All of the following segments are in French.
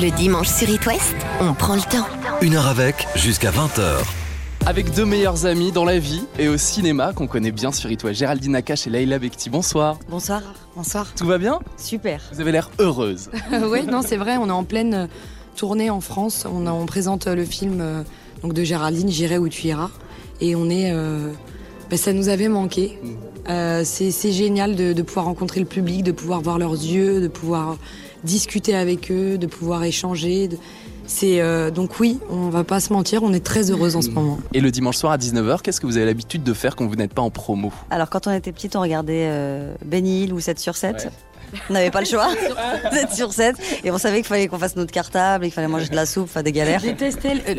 Le dimanche sur It West, on prend le temps. Une heure avec, jusqu'à 20h. Avec deux meilleurs amis dans la vie et au cinéma qu'on connaît bien sur It West, Géraldine Nakache et Leïla Bekti. Bonsoir. Bonsoir. Bonsoir. Tout va bien? Super. Vous avez l'air heureuse. oui, non, c'est vrai, on est en pleine euh, tournée en France. On, a- on présente euh, le film euh, donc de Géraldine, J'irai où tu iras. Et on est. euh, ben, ça nous avait manqué. Euh, c'est c'est génial de, de pouvoir rencontrer le public, de pouvoir voir leurs yeux, de pouvoir discuter avec eux, de pouvoir échanger. de- C'est euh, donc oui, on va pas se mentir, on est très heureuse en ce moment. Et le dimanche soir à 19h, qu'est-ce que vous avez l'habitude de faire quand vous n'êtes pas en promo? Alors quand on était petite, on regardait euh, Benny Hill ou 7 sur 7. On n'avait pas le choix. 7 sur 7. Et on savait qu'il fallait qu'on fasse notre cartable, qu'il fallait manger de la soupe, enfin des galères.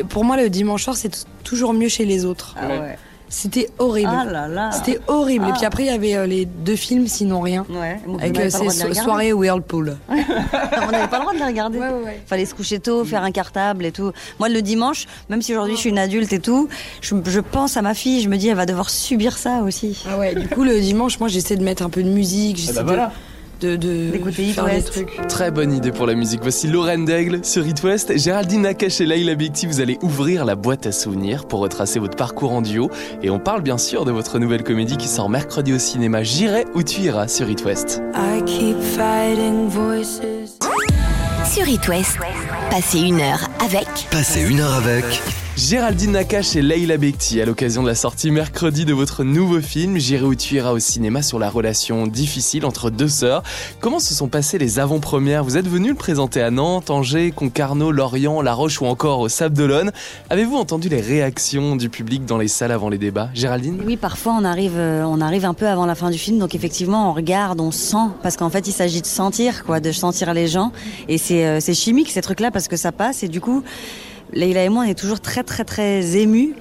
Pour moi, le dimanche soir, c'est toujours mieux chez les autres. Ah ouais. C'était horrible. Ah là là. C'était horrible. Et Ah. puis après, il y avait euh, les deux films, sinon rien. Ouais. Avec euh, ces de so- soirées Whirlpool. On n'avait pas le droit de les regarder. Ouais, ouais. Fallait se coucher tôt, faire un cartable et tout. Moi, le dimanche, même si aujourd'hui je suis une adulte et tout, je, je pense à ma fille, je me dis, elle va devoir subir ça aussi. Ah ouais, du coup, le dimanche, moi, j'essaie de mettre un peu de musique. J'essaie bah voilà. De, de, faire des trucs. Très bonne idée pour la musique. Voici Lorraine Daigle sur It West. Géraldine Nakache et Bekti, vous allez ouvrir la boîte à souvenirs pour retracer votre parcours en duo. Et on parle bien sûr de votre nouvelle comédie qui sort mercredi au cinéma. J'irai où tu iras sur It West. I keep fighting voices. Sur It West, passez une heure avec Passez une heure avec. Géraldine Nakache et Leïla Bekti à l'occasion de la sortie mercredi de votre nouveau film J'irai où tu iras au cinéma sur la relation difficile entre deux sœurs. Comment se sont passées les avant-premières? Vous êtes venu le présenter à Nantes, Angers, Concarneau, Lorient, La Roche ou encore au Sable d'Olonne. Avez-vous entendu les réactions du public dans les salles avant les débats? Géraldine? Oui, parfois on arrive, euh, on arrive un peu avant la fin du film, donc effectivement on regarde, on sent, parce qu'en fait il s'agit de sentir, quoi, de sentir les gens, et c'est euh, c'est chimique ces trucs-là parce que ça passe, et du coup, Leïla et moi on est toujours très très très émus.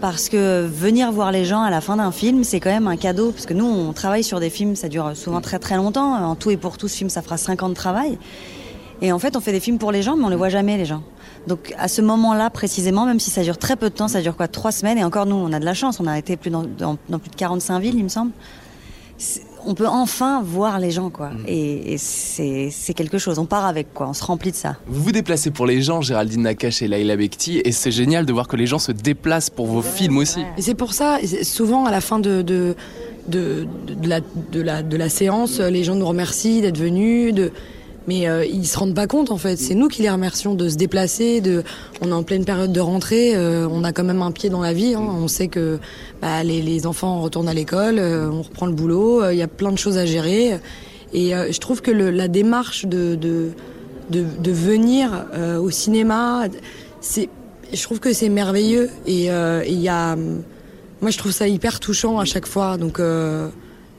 Parce que venir voir les gens à la fin d'un film, c'est quand même un cadeau. Parce que nous, on travaille sur des films, ça dure souvent très très longtemps. En tout et pour tout, ce film, ça fera 5 ans de travail. Et en fait, on fait des films pour les gens, mais on les voit jamais, les gens. Donc, à ce moment-là, précisément, même si ça dure très peu de temps, ça dure quoi Trois semaines, et encore nous, on a de la chance, on a été plus dans plus de 45 villes, il me semble. On peut enfin voir les gens, quoi. Et, et c'est quelque chose, on part avec, quoi, on se remplit de ça. Vous vous déplacez pour les gens, Géraldine Nakache et Leïla Bekti, et c'est génial de voir que les gens se déplacent pour vos films aussi. Et c'est pour ça, souvent à la fin de, de, de, de la, de, la, de la séance, les gens nous remercient d'être venus. De... Mais euh, ils se rendent pas compte en fait. C'est nous qui les remercions de se déplacer. On est en pleine période de rentrée. euh, on a quand même un pied dans la vie. hein. On sait que bah, les, enfants retournent à l'école, euh, on reprend le boulot. euh, Il y a plein de choses à gérer. Et je trouve que la démarche de, venir au cinéma, je trouve que c'est merveilleux. Et il y a, moi je trouve ça hyper touchant à chaque fois. Donc,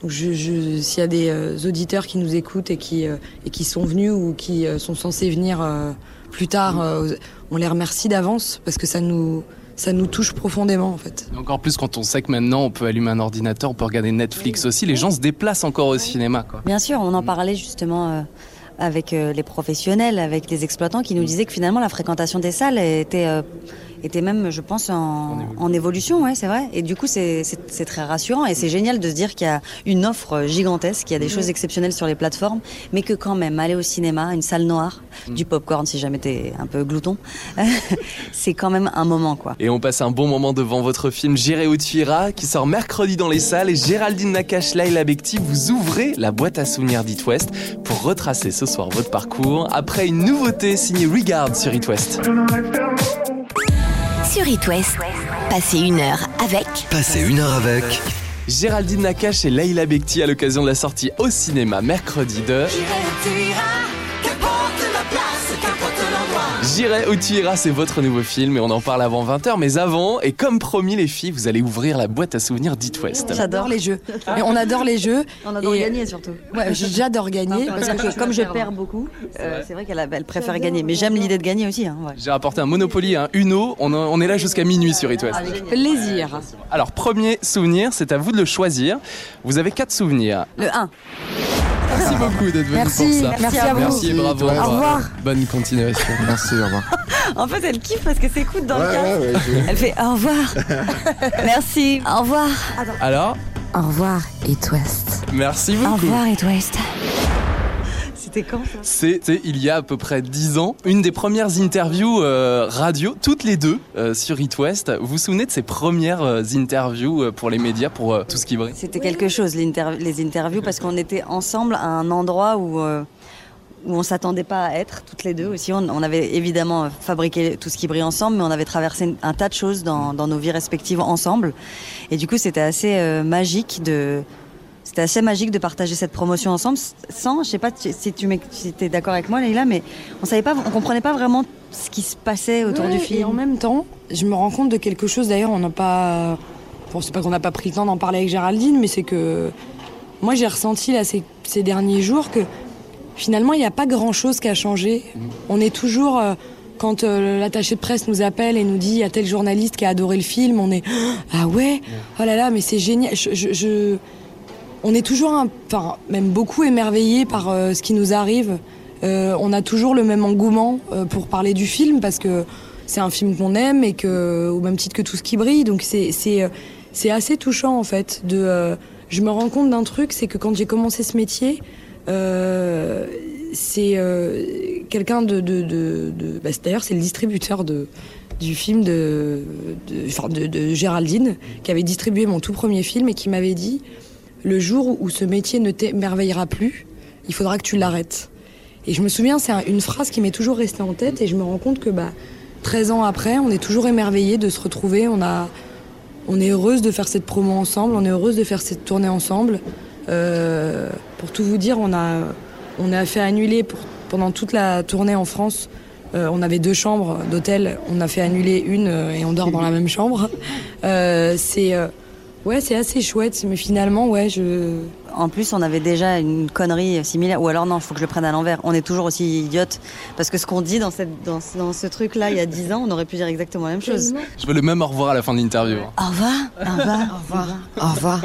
donc je, je, s'il y a des euh, auditeurs qui nous écoutent et qui, euh, et qui sont venus ou qui euh, sont censés venir euh, plus tard, euh, on les remercie d'avance parce que ça nous, ça nous touche profondément en fait. Et Encore plus quand on sait que maintenant on peut allumer un ordinateur, on peut regarder Netflix aussi. Les gens se déplacent encore au cinéma. Quoi. Bien sûr, on en parlait justement euh, avec euh, les professionnels, avec les exploitants qui nous disaient que finalement la fréquentation des salles était, euh, était même, je pense, en, en évolution, ouais, c'est vrai. Et du coup, c'est- très rassurant et c'est génial de se dire qu'il y a une offre gigantesque, qu'il y a des choses exceptionnelles sur les plateformes, mais que quand même, aller au cinéma, une salle noire, du popcorn si jamais t'es un peu glouton, c'est quand même un moment, quoi. Et on passe un bon moment devant votre film J'irai où tu iras, qui sort mercredi dans les salles. Et Géraldine Nakache, Leïla Bekti, vous ouvrez la boîte à souvenirs d'It West pour retracer ce soir votre parcours après une nouveauté signée Regard sur It West. Sur It West, passez une heure avec Passez une heure avec. Géraldine Nakache et Leïla Bekti à l'occasion de la sortie au cinéma mercredi de J'irai où tu iras, c'est votre nouveau film et on en parle avant 20h. Mais avant, et comme promis les filles, vous allez ouvrir la boîte à souvenirs d'It West. J'adore les jeux. Et on adore les jeux. On adore Et- gagner surtout. Ouais, j'adore gagner. Parce que comme je perds beaucoup, euh, c'est vrai qu'elle a- elle préfère gagner. Mais j'aime l'idée de gagner aussi. Hein, ouais. J'ai rapporté un Monopoly et un Uno. On, en- on est là jusqu'à minuit sur It West. Plaisir. Alors, premier souvenir, c'est à vous de le choisir. Vous avez quatre souvenirs. Le 1. Merci beaucoup d'être venu Merci, pour ça. merci à vous. Merci et bravo. Au revoir. Bonne continuation. Merci, au revoir. En fait, elle kiffe parce que s'écoute dans le Ouais, casque. ouais, ouais, je- Elle fait au revoir. Merci. Au revoir. Alors, Au revoir, It West. merci Au beaucoup. revoir, It West. C'était C'était quand ça C'était il y a à peu près 10 ans, une des premières interviews euh, radio, toutes les deux, euh, sur It West. Vous vous souvenez de ces premières euh, interviews euh, pour les médias, pour euh, tout ce qui brille? C'était quelque chose, les interviews, parce qu'on était ensemble à un endroit où, euh, où on s'attendait pas à être, toutes les deux aussi. On, on avait évidemment fabriqué tout ce qui brille ensemble, mais on avait traversé un tas de choses dans, dans nos vies respectives ensemble. Et du coup, c'était assez euh, magique de. C'était assez magique de partager cette promotion ensemble, sans, je sais pas si tu es d'accord avec moi, Leïla, mais on savait pas, on comprenait pas vraiment ce qui se passait autour Ouais, du Et film. en même temps, je me rends compte de quelque chose. D'ailleurs, on n'a pas. Bon, c'est pas qu'on n'a pas pris le temps d'en parler avec Géraldine, mais c'est que moi, j'ai ressenti là ces, ces derniers jours que finalement, il n'y a pas grand-chose qui a changé. On est toujours. euh, quand euh, l'attaché de presse nous appelle et nous dit il y a tel journaliste qui a adoré le film, on est ah ouais, oh là là, mais c'est génial. Je, je- je- on est toujours, enfin même beaucoup émerveillé par euh, ce qui nous arrive. Euh, on a toujours le même engouement euh, pour parler du film parce que c'est un film qu'on aime et que au même titre que tout ce qui brille. Donc c'est c'est assez touchant en fait. De, je me rends compte d'un truc, c'est que quand j'ai commencé ce métier, c'est quelqu'un de, de, bah, d'ailleurs c'est le distributeur de du film de, de, de Géraldine qui avait distribué mon tout premier film et qui m'avait dit le jour où ce métier ne t'émerveillera plus, il faudra que tu l'arrêtes. Et je me souviens, c'est un- une phrase qui m'est toujours restée en tête et je me rends compte que bah, 13 ans après, on est toujours émerveillé de se retrouver. On, a, on est heureuse de faire cette promo ensemble, on est heureuse de faire cette tournée ensemble. Euh, pour tout vous dire, on a, on a fait annuler pendant toute la tournée en France. euh, on avait deux chambres d'hôtel, on a fait annuler une euh, et on dort dans la même chambre. C'est ouais, c'est assez chouette, mais finalement, ouais, je En plus, on avait déjà une connerie similaire. Ou alors, non, il faut que je le prenne à l'envers. On est toujours aussi idiote. Parce que ce qu'on dit dans, cette, dans, ce- dans ce truc-là, il y a 10 ans, on aurait pu dire exactement la même chose. Je veux le même au revoir à la fin de l'interview. hein. Au revoir. Au revoir. Au revoir. Au revoir.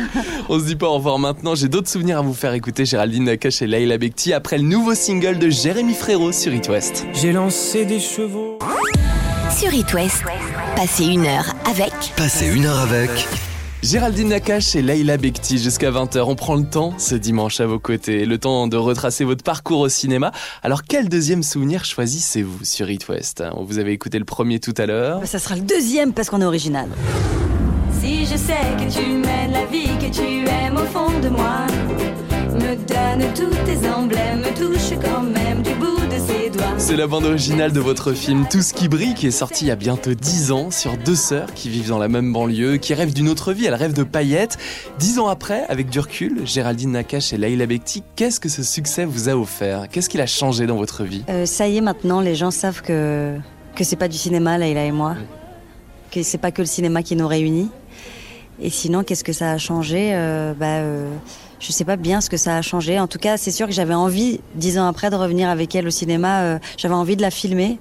On se dit pas au revoir maintenant, j'ai d'autres souvenirs à vous faire écouter Géraldine Nakache et Leila Bekti après le nouveau single de Jérémy Frérot sur It West. J'ai lancé des chevaux. Sur It West, passez une heure avec Passez une heure avec Géraldine Nakache et Leila Bekti jusqu'à 20h. On prend le temps ce dimanche à vos côtés, le temps de retracer votre parcours au cinéma. Alors quel deuxième souvenir choisissez-vous sur It West? Vous avez écouté le premier tout à l'heure. Bah, Ça sera le deuxième parce qu'on est original. Si je sais que tu mènes la vie que tu aimes au fond de moi, me donne tous tes emblèmes, me touche quand même du bout de ses. C'est la bande originale de votre film Tout ce qui brille qui est sorti il y a bientôt 10 ans sur deux sœurs qui vivent dans la même banlieue, qui rêvent d'une autre vie, elles rêvent de paillettes. Dix ans après, avec du recul, Géraldine Nakache et Leila Bekti, qu'est-ce que ce succès vous a offert? Qu'est-ce qu'il a changé dans votre vie? Euh, ça y est, maintenant, les gens savent que, que c'est pas du cinéma, Leïla et moi. Que c'est pas que le cinéma qui nous réunit. Et sinon, qu'est-ce que ça a changé? Euh, bah, euh, Je sais pas bien ce que ça a changé. En tout cas, c'est sûr que j'avais envie, dix ans après, de revenir avec elle au cinéma. euh, j'avais envie de la filmer.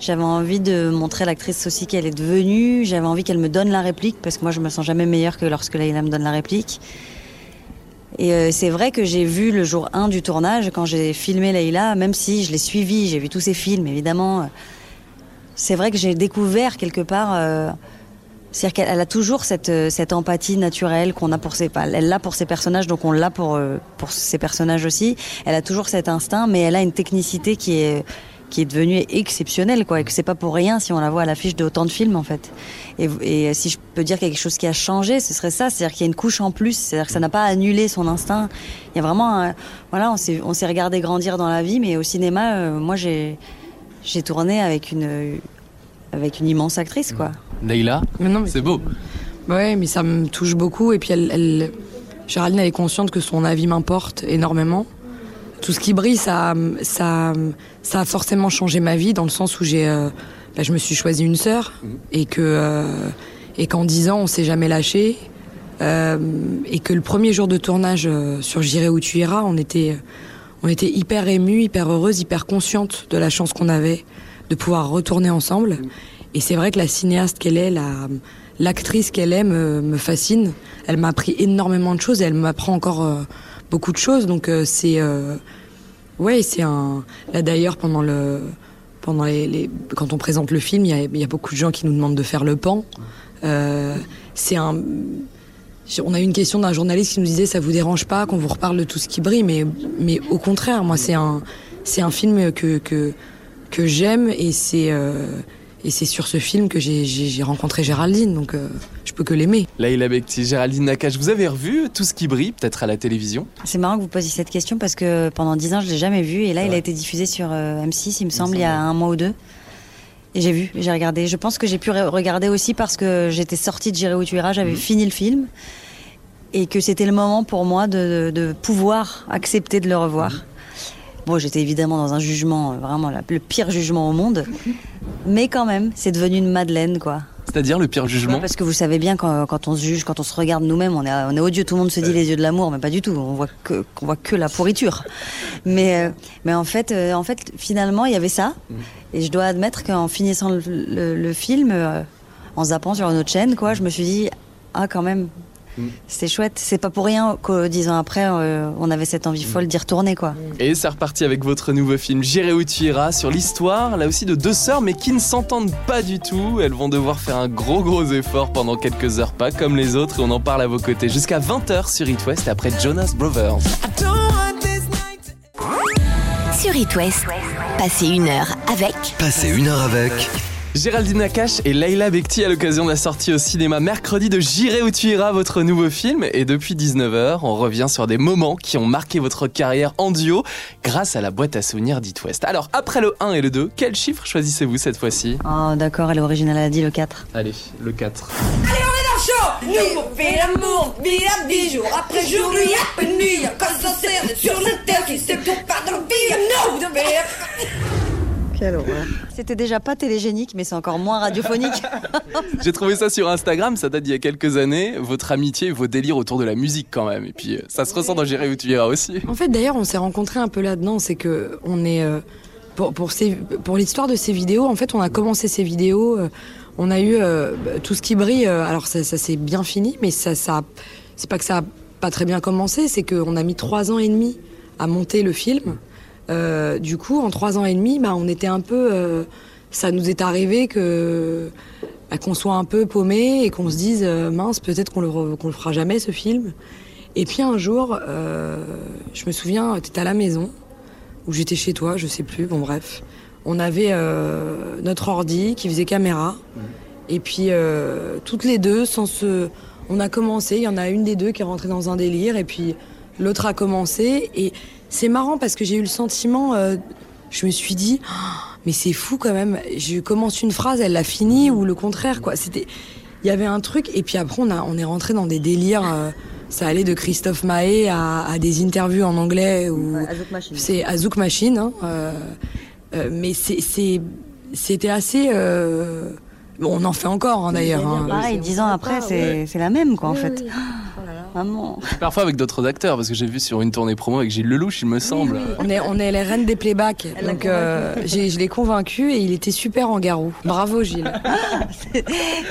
J'avais envie de montrer l'actrice aussi qu'elle est devenue. J'avais envie qu'elle me donne la réplique, parce que moi, je me sens jamais meilleure que lorsque Leïla me donne la réplique. Et euh, c'est vrai que j'ai vu le jour 1 du tournage, quand j'ai filmé Leïla, même si je l'ai suivi, j'ai vu tous ses films, évidemment. C'est vrai que j'ai découvert quelque part. euh, c'est-à-dire qu'elle elle a toujours cette, euh, cette empathie naturelle qu'on a pour ses. Elle l'a pour ses personnages, donc on l'a pour, euh, pour ses personnages aussi. Elle a toujours cet instinct, mais elle a une technicité qui est qui est devenue exceptionnelle, quoi, et que c'est pas pour rien si on la voit à l'affiche de autant de films, en fait. Et, et si je peux dire quelque chose qui a changé, ce serait ça, c'est-à-dire qu'il y a une couche en plus, c'est-à-dire que ça n'a pas annulé son instinct. Il y a vraiment, un- voilà, on s'est on s'est regardé grandir dans la vie, mais au cinéma, euh, moi j'ai j'ai tourné avec une avec une immense actrice, quoi. Mais c'est beau. Ouais, mais ça me touche beaucoup. Et puis, elle, elle- Géraldine, elle est consciente que son avis m'importe énormément. Tout ce qui brille, ça, ça, ça a forcément changé ma vie dans le sens où j'ai, euh, bah, je me suis choisi une sœur et que, euh, et qu'en dix ans, on s'est jamais lâché. Euh, et que le premier jour de tournage euh, sur J'irai où tu iras, on était, on était hyper émus, hyper heureuses, hyper conscientes de la chance qu'on avait de pouvoir retourner ensemble. Et c'est vrai que la cinéaste qu'elle est, la, l'actrice qu'elle est me, me fascine. Elle m'a appris énormément de choses et elle m'apprend encore euh, beaucoup de choses. Donc euh, c'est, euh, ouais, c'est un. Là d'ailleurs pendant le, pendant les, quand on présente le film, il y a, beaucoup de gens qui nous demandent de faire le pan. Euh, c'est un On a eu une question d'un journaliste qui nous disait ça vous dérange pas qu'on vous reparle de tout ce qui brille, mais, mais au contraire, moi c'est un, un film que, que j'aime et c'est euh, et c'est sur ce film que j'ai- rencontré Géraldine, donc euh, je peux que l'aimer. Leïla Bekti, Géraldine Nakache, vous avez revu tout ce qui brille, peut-être à la télévision? C'est marrant que vous posiez cette question parce que pendant 10 ans, je l'ai jamais vu. Et là, C'est il a été diffusé sur euh, M6, il me semble, semble, il y a un mois ou deux. Et j'ai vu, j'ai regardé. Je pense que j'ai pu re- regarder aussi parce que j'étais sortie de J'irai où tu iras, j'avais Mhm. fini le film. Et que c'était le moment pour moi de, de- de pouvoir accepter de le revoir. Bon, j'étais évidemment dans un jugement, euh, vraiment le pire jugement au monde. Mais quand même, c'est devenu une Madeleine, quoi. C'est-à-dire le pire jugement Parce que vous savez bien quand, quand on se juge, quand on se regarde nous-mêmes, on est, on est odieux. Tout le monde se dit les yeux de l'amour, mais pas du tout. On voit que, qu'on voit que la pourriture. Mais, euh, mais en fait, euh, en fait, finalement, il y avait ça. Et je dois admettre qu'en finissant le, le- le film, en zappant sur une autre chaîne, quoi, je me suis dit, ah, quand même. Mm. C'est chouette. C'est pas pour rien que dix ans après, euh, on avait cette envie folle d'y retourner, quoi. Et c'est reparti avec votre nouveau film J'irai où tu iras sur l'histoire, là aussi de deux sœurs mais qui ne s'entendent pas du tout. Elles vont devoir faire un gros gros effort pendant quelques heures, pas comme les autres, et on en parle à vos côtés jusqu'à 20h sur It West après Jonas Brothers. Sur It West, passez une heure avec Passez une heure avec Géraldine Nakache et Leïla Bekti à l'occasion de la sortie au cinéma mercredi de J'irai où tu iras, votre nouveau film. Et depuis 19h, on revient sur des moments qui ont marqué votre carrière en duo grâce à la boîte à souvenirs d'It West. Alors, après le 1 et le 2, quel chiffre choisissez-vous cette fois-ci? Oh, d'accord, elle est originale, elle a dit le 4. Allez, le 4. Nous on fait l'amour, billard dix jours après jour, nuit après nuit, quand ça sert sur la terre qui se pas dans le non, verre. Quelle horreur. C'était déjà pas télégénique, mais c'est encore moins radiophonique. J'ai trouvé ça sur Instagram, ça date d'il y a quelques années. Votre amitié, vos délires autour de la musique quand même. Et puis, euh, ça se ressent dans J'irai où tu iras aussi. En fait, d'ailleurs, on s'est rencontrés un peu là-dedans. C'est que on est euh, pour pour ces pour l'histoire de ces vidéos. En fait, on a commencé ces vidéos. euh, on a eu euh, tout ce qui brille. euh, alors ça, ça s'est bien fini, mais ça ça c'est pas que ça a pas très bien commencé. C'est qu'on a mis trois ans et demi à monter le film. Euh, du coup, en trois ans et demi, bah, on était un peu. euh, ça nous est arrivé que bah, qu'on soit un peu paumé et qu'on se dise euh, mince, peut-être qu'on le le fera jamais ce film. Et puis un jour, je me souviens, t'étais à la maison ou j'étais chez toi, je sais plus. Bon bref, on avait notre ordi qui faisait caméra. Et puis toutes les deux, sans se, on a commencé. Il y en a une des deux qui est rentrée dans un délire et puis l'autre a commencé. Et c'est marrant parce que j'ai eu le sentiment, euh, je me suis dit, Ah, mais c'est fou quand même. Je commence une phrase, elle l'a finie ou le contraire quoi. C'était, il y avait un truc et puis après on a, on est rentré dans des délires. euh, ça allait de Christophe Mahé à, à des interviews en anglais ou c'est Azouk Machine. hein, euh, mais c'est, c'était assez. bon, on en fait encore hein, d'ailleurs. hein. Pareil, dix ans après, c'est c'est la même, quoi, en fait. Maman. Parfois avec d'autres acteurs, parce que j'ai vu sur une tournée promo avec Gilles Lelouch, il me semble. On est, on est les reines des playbacks. Donc euh, j'ai, je l'ai convaincu et il était super en garou. Bravo Gilles.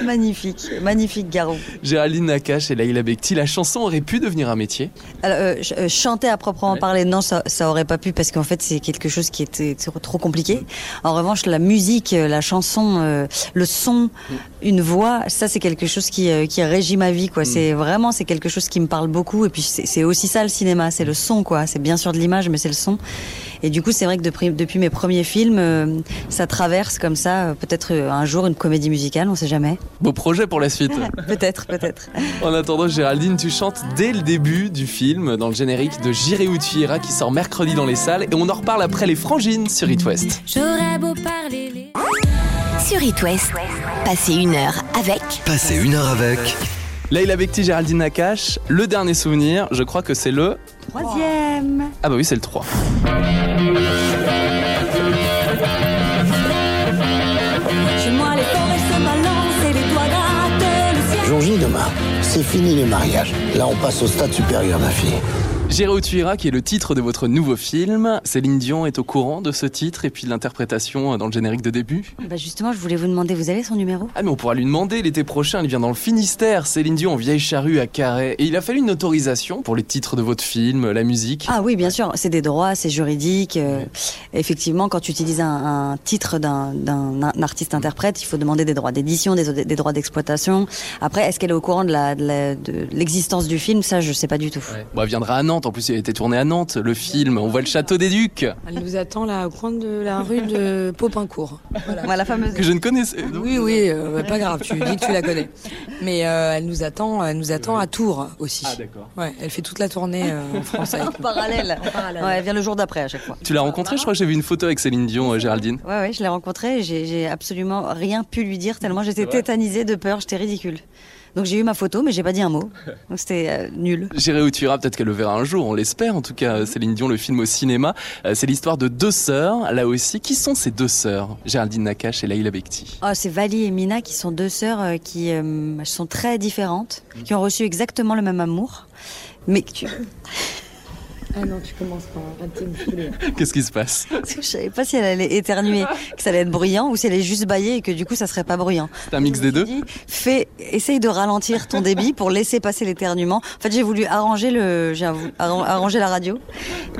magnifique, magnifique Garou. Géraldine Nakache et Leïla Bekti, la chanson aurait pu devenir un métier. Alors, euh, ch- euh, chanter à proprement Ouais. parler, non, ça, ça aurait pas pu parce qu'en fait c'est quelque chose qui était trop, compliqué. En revanche, la musique, euh, la chanson, euh, le son, une voix, ça c'est quelque chose qui, euh, qui régit ma vie, quoi. C'est vraiment c'est quelque chose qui me parle beaucoup. Et puis c'est aussi ça le cinéma, c'est le son, quoi. C'est bien sûr de l'image, mais c'est le son. Et du coup, c'est vrai que depuis, depuis mes premiers films, euh, ça traverse comme ça. euh, Peut-être un jour une comédie musicale, on sait jamais. Beau projet pour la suite. peut-être, peut-être. En attendant, Géraldine, tu chantes dès le début du film, dans le générique de J'irai où tu iras, qui sort mercredi dans les salles, et on en reparle après les frangines sur It West. J'aurais beau parler les... sur It West, passez une heure avec Passez une heure avec Leïla Bekti, Géraldine Nakache, le dernier souvenir, je crois que c'est le... Troisième. Ah bah oui, c'est le 3. Chez moi, les forêts se balancent et les toits grattent le ciel. Jour J demain, c'est fini les mariages. Là, on passe au stade supérieur, ma fille. J'irai où tu iras, qui est le titre de votre nouveau film. Céline Dion est au courant de ce titre et puis de l'interprétation dans le générique de début. Bah justement, je voulais vous demander, vous avez son numéro? Ah mais on pourra lui demander l'été prochain, il vient dans le Finistère, Céline Dion en vieille charrue à Carré. Et il a fallu une autorisation pour les titres de votre film, la musique? Ah oui, bien sûr, c'est des droits, c'est juridique. euh, effectivement, quand tu utilises un, un titre d'un- d'un un artiste-interprète, il faut demander des droits d'édition, des, des droits d'exploitation. Après, est-ce qu'elle est au courant de l'existence du film? Ça, je sais pas du tout. Bon, elle viendra à Nantes, en plus il a été tourné à Nantes, le film, on voit le château des Ducs, Elle nous attend là au coin de la rue de Popincourt. Voilà. Ouais, la fameuse. que je ne connaissais. Oui, oui, euh, pas grave, tu dis que tu la connais. Mais euh, elle nous attend, elle nous attend à Tours aussi. Ah d'accord. Ouais, elle fait toute la tournée euh, en France avec En parallèle. Ouais, elle vient le jour d'après à chaque fois. Tu l'as rencontré, je crois que j'ai vu une photo avec Céline Dion, euh, Géraldine. Ouais, ouais, je l'ai rencontrée j'ai absolument rien pu lui dire tellement j'étais tétanisée de peur, j'étais ridicule. Donc j'ai eu ma photo, mais j'ai pas dit un mot. Donc c'était euh, nul. J'irai où tu iras, peut-être qu'elle le verra un jour, on l'espère en tout cas, Céline Dion, le film au cinéma. Euh, C'est l'histoire de deux sœurs, là aussi. Qui sont ces deux sœurs Géraldine Nakache et Laïla Bekti? Oh, c'est Vali et Mina qui sont deux sœurs euh, qui euh, sont très différentes, qui ont reçu exactement le même amour. Mais que tu... Ah non, tu commences arrête de me saouler. Qu'est-ce qui se passe? Je savais pas si elle allait éternuer, que ça allait être bruyant, ou si elle allait juste bailler et que du coup ça serait pas bruyant. C'est un mix des deux? Dit, Fais, essaye de ralentir ton débit pour laisser passer l'éternuement. En fait, j'ai voulu arranger le, j'ai la radio.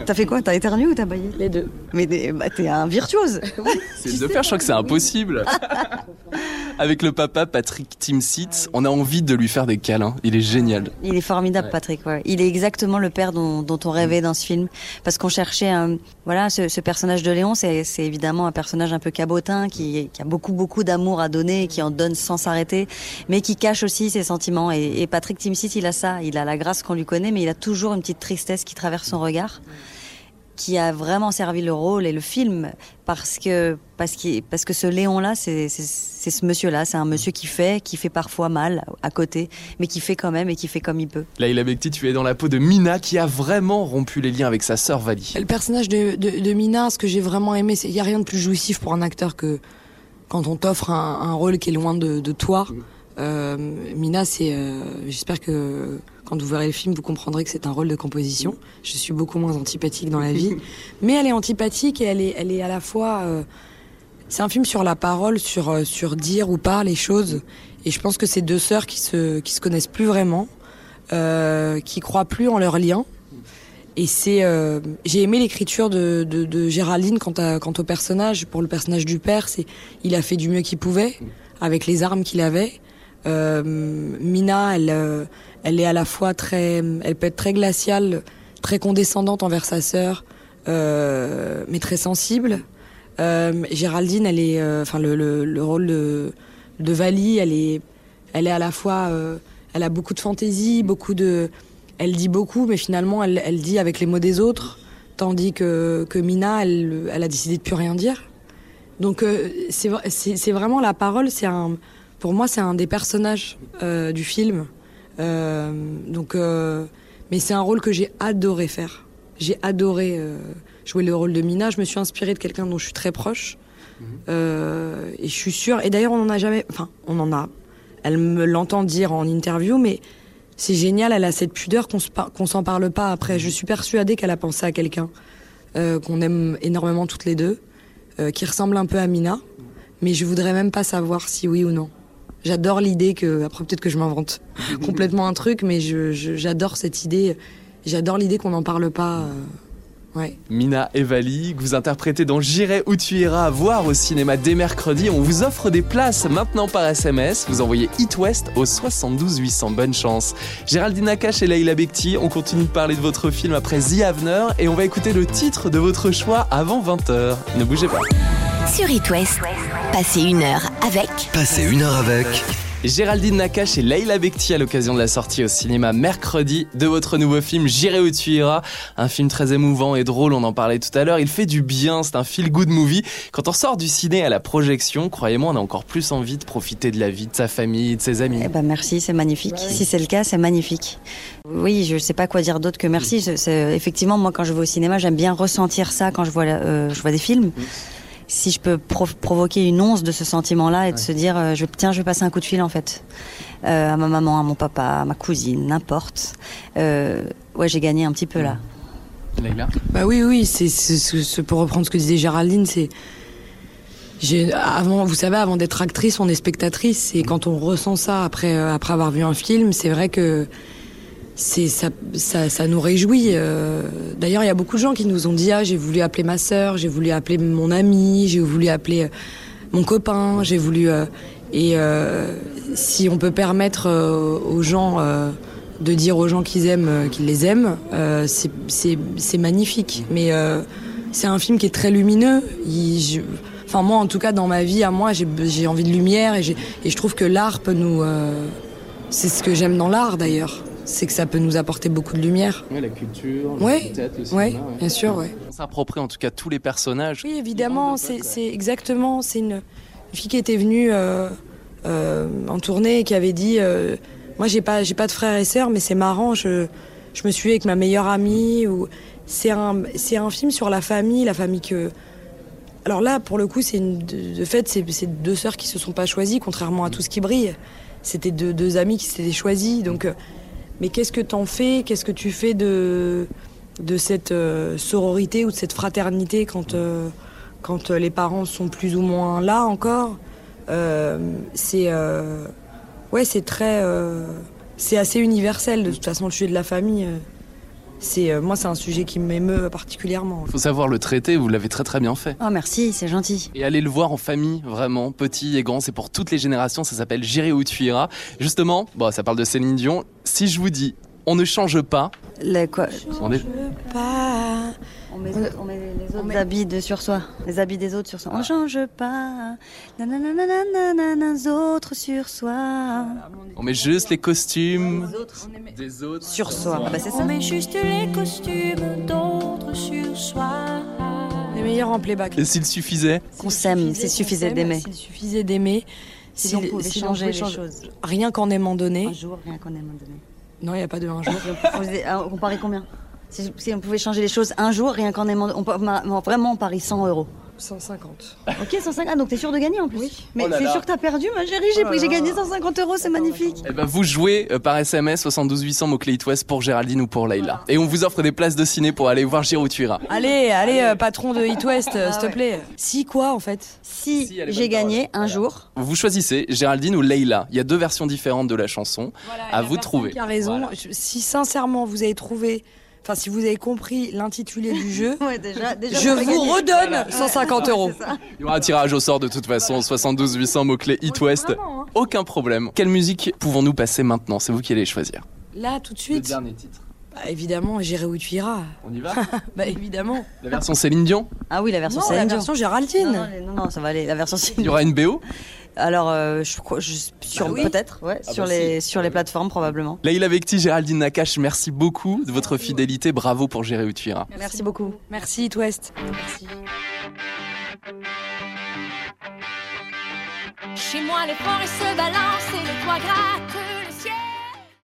T'as fait quoi? T'as éternué ou t'as baillé? Les deux. Mais des- bah, t'es un virtuose. C'est de faire, je crois que c'est impossible. Avec le papa Patrick Timsit, on a envie de lui faire des câlins. Il est génial. Il est formidable, Patrick. ouais. Il est exactement le père dont, dont on rêvait dans ce film, parce qu'on cherchait un, voilà, ce, personnage de Léon, c'est évidemment un personnage un peu cabotin qui, qui a beaucoup beaucoup d'amour à donner, qui en donne sans s'arrêter, mais qui cache aussi ses sentiments. Et, et Patrick Timsit, il a ça, il a la grâce qu'on lui connaît, mais il a toujours une petite tristesse qui traverse son regard qui a vraiment servi le rôle et le film parce que parce qu'il parce que ce Léon là c'est c'est ce monsieur là c'est un monsieur qui fait qui fait parfois mal à côté mais qui fait quand même et qui fait comme il peut Laïla Bekti, tu es dans la peau de Mina qui a vraiment rompu les liens avec sa sœur Vali. Le personnage de, de, de Mina, ce que j'ai vraiment aimé, c'est qu'il n'y a rien de plus jouissif pour un acteur que quand on t'offre un, un rôle qui est loin de, de toi. Euh, Mina, c'est. euh, J'espère que quand vous verrez le film, vous comprendrez que c'est un rôle de composition. Je suis beaucoup moins antipathique dans la vie, mais elle est antipathique et elle est, elle est à la fois. euh, c'est un film sur la parole, sur sur dire ou pas les choses. Et je pense que c'est deux sœurs qui se qui se connaissent plus vraiment, qui croient plus en leur lien. Et c'est, euh, j'ai aimé l'écriture de, de, de Géraldine quant, à, quant au personnage. Pour le personnage du père, c'est, il a fait du mieux qu'il pouvait avec les armes qu'il avait. Euh, Mina, elle, euh, elle est à la fois très, elle peut être très glaciale, très condescendante envers sa sœur, euh, mais très sensible. Géraldine, elle est, enfin le, le, le rôle de, de Vali, elle est, elle est à la fois, elle a beaucoup de fantaisie, beaucoup de, elle dit beaucoup, mais finalement, elle, elle dit avec les mots des autres, tandis que, que Mina, elle, elle a décidé de plus rien dire. Donc euh, c'est vraiment la parole, c'est un, pour moi, c'est un des personnages euh, du film. Euh, donc, euh, mais c'est un rôle que j'ai adoré faire. J'ai adoré jouer le rôle de Mina. Je me suis inspirée de quelqu'un dont je suis très proche. Euh, et je suis sûre. Et d'ailleurs, on en a jamais. Enfin, on en a. Elle me l'entend dire en interview, mais c'est génial. Elle a cette pudeur qu'on qu'on s'en parle pas après. Je suis persuadée qu'elle a pensé à quelqu'un euh, qu'on aime énormément toutes les deux, euh, qui ressemble un peu à Mina. Mais je voudrais même pas savoir si oui ou non. J'adore l'idée que, après peut-être que je m'invente complètement un truc, mais j'adore cette idée. J'adore l'idée qu'on n'en parle pas. euh, ouais. Mina et Vali, que vous interprétez dans J'irai où tu iras voir au cinéma dès mercredi. On vous offre des places maintenant par SMS. Vous envoyez It West au 72 800. Bonne chance. Géraldine Nakache et Leïla Bekti, on continue de parler de votre film après The Avener et on va écouter le titre de votre choix avant 20h. Ne bougez pas. Sur It West, passez une heure avec Passez une heure avec Géraldine Nakache et Leïla Bekti à l'occasion de la sortie au cinéma mercredi de votre nouveau film J'irai où tu iras. Un film très émouvant et drôle, on en parlait tout à l'heure. Il fait du bien, c'est un feel good movie. Quand on sort du ciné à la projection, croyez-moi, on a encore plus envie de profiter de la vie, de sa famille, de ses amis. Eh ben merci, c'est magnifique. Si c'est le cas, c'est magnifique. Oui, je sais pas quoi dire d'autre que merci. C'est- effectivement, moi, quand je vais au cinéma, j'aime bien ressentir ça quand je vois, euh, je vois des films. Si je peux pro- provoquer une once de ce sentiment-là et de se dire, euh, je, tiens, je vais passer un coup de fil en fait, euh, à ma maman, à mon papa, à ma cousine, n'importe. Euh, ouais, j'ai gagné un petit peu là. Leïla Bah oui, oui, c'est pour reprendre ce que disait Géraldine, c'est avant, vous savez, avant d'être actrice, on est spectatrice, et quand on ressent ça après après avoir vu un film, c'est vrai que c'est ça, ça nous réjouit. euh. D'ailleurs, il y a beaucoup de gens qui nous ont dit ah j'ai voulu appeler ma sœur, j'ai voulu appeler mon ami, j'ai voulu appeler euh, mon copain, j'ai voulu euh, et si on peut permettre aux gens de dire aux gens qu'ils aiment qu'ils les aiment, c'est- magnifique. Mais c'est un film qui est très lumineux. Je- Enfin moi, en tout cas, dans ma vie, à moi, j'ai envie de lumière et, et je trouve que l'art peut nous. c'est ce que j'aime dans l'art d'ailleurs, c'est que ça peut nous apporter beaucoup de lumière. Ouais, la culture, Ouais, le théâtre, le Ouais, cinéma. ouais. bien sûr, ouais. On s'approprie en tout cas tous les personnages. Oui, évidemment, c'est c'est exactement. C'est une, une fille qui était venue euh, euh, en tournée et qui avait dit euh, Moi, j'ai pas, j'ai pas de frères et sœurs, mais c'est marrant, je, je me suis avec ma meilleure amie. Ou... C'est un, c'est un film sur la famille, la famille que. Alors là, pour le coup, c'est une, de, fait, c'est deux sœurs qui se sont pas choisies, contrairement à tout ce qui brille. C'était deux, deux amis qui s'étaient choisis. Donc, euh, mais qu'est-ce que t'en fais? Qu'est-ce que tu fais de de cette euh, sororité ou de cette fraternité quand euh, quand euh, les parents sont plus ou moins là encore? C'est ouais, c'est très c'est assez universel. De toute façon le sujet de la famille. C'est euh, moi c'est un sujet qui m'émeut particulièrement. Il faut savoir le traiter, vous l'avez très très bien fait. Oh merci, c'est gentil. Et allez le voir en famille, vraiment, petit et grand, c'est pour toutes les générations, ça s'appelle J'irai où tu iras. Justement, bon, ça parle de Céline Dion. Si je vous dis, on ne change pas, Les, quoi, on est- Pas. On met, on met les autres habits de sur soi, les habits des autres sur soi. On change pas, nanana, les autres sur soi. on met juste les costumes des autres. Sur soi, Ah bah ça. On met juste les costumes d'autres sur soi. Les meilleurs en playback. Et s'il suffisait Qu'on s'aime, s'il suffisait qu'on d'aimer. s'aime, S'il suffisait d'aimer. Si on pouvait si changer pouvait les choses. Rien qu'en aimant donner. Un jour, rien qu'on aime donner. Non, il n'y a pas de un jour. Parie combien? Si, si on pouvait changer les choses un jour, rien qu'en aimant. On, ma- vraiment, on parie 100 euros. 150. Ok, 150. Ah, donc t'es sûr de gagner en plus Oui. Mais Oh là. sûr que t'as perdu, ma chérie J'ai j'ai gagné 150 euros, c'est magnifique. Eh ben, vous jouez euh, par SMS 72 800 mots-clés It West pour Géraldine ou pour Leïla. Et on vous offre des places de ciné pour aller voir J'irai où tu iras. Allez, allez, euh, patron de Hit West, euh, Ah s'il te ouais. plaît. Si quoi, en fait? Si, j'ai gagné un jour, Vous choisissez Géraldine ou Leïla. Il y a deux versions différentes de la chanson. à vous de trouver. Qui a raison. Voilà. Je- Si sincèrement vous avez trouvé, enfin si vous avez compris l'intitulé du jeu, ouais, déjà, déjà je vous redonne 150 euros. Il y aura un tirage au sort de toute façon, 72 800 mots-clés It West. hein. Aucun problème. Quelle musique pouvons-nous passer maintenant? C'est vous qui allez choisir. Là, tout de suite. titre. Bah, évidemment, j'irai où tu iras. On y va? Bah évidemment. La version Céline Dion? Ah oui, la version Non, la Céline Dion. version Non, Géraldine. non, non, non, ça va aller, la version Céline Il y aura une BO Alors, euh, je sur, Bah oui. peut-être, ouais, Ah sur bah les, si. sur les plateformes probablement. Leïla Vecti, Géraldine Nakache, merci beaucoup de votre fidélité. Bravo pour Gérer où tu iras. Merci beaucoup. Merci Hit West. Chez moi, les forêts se balancent et le toit gratte.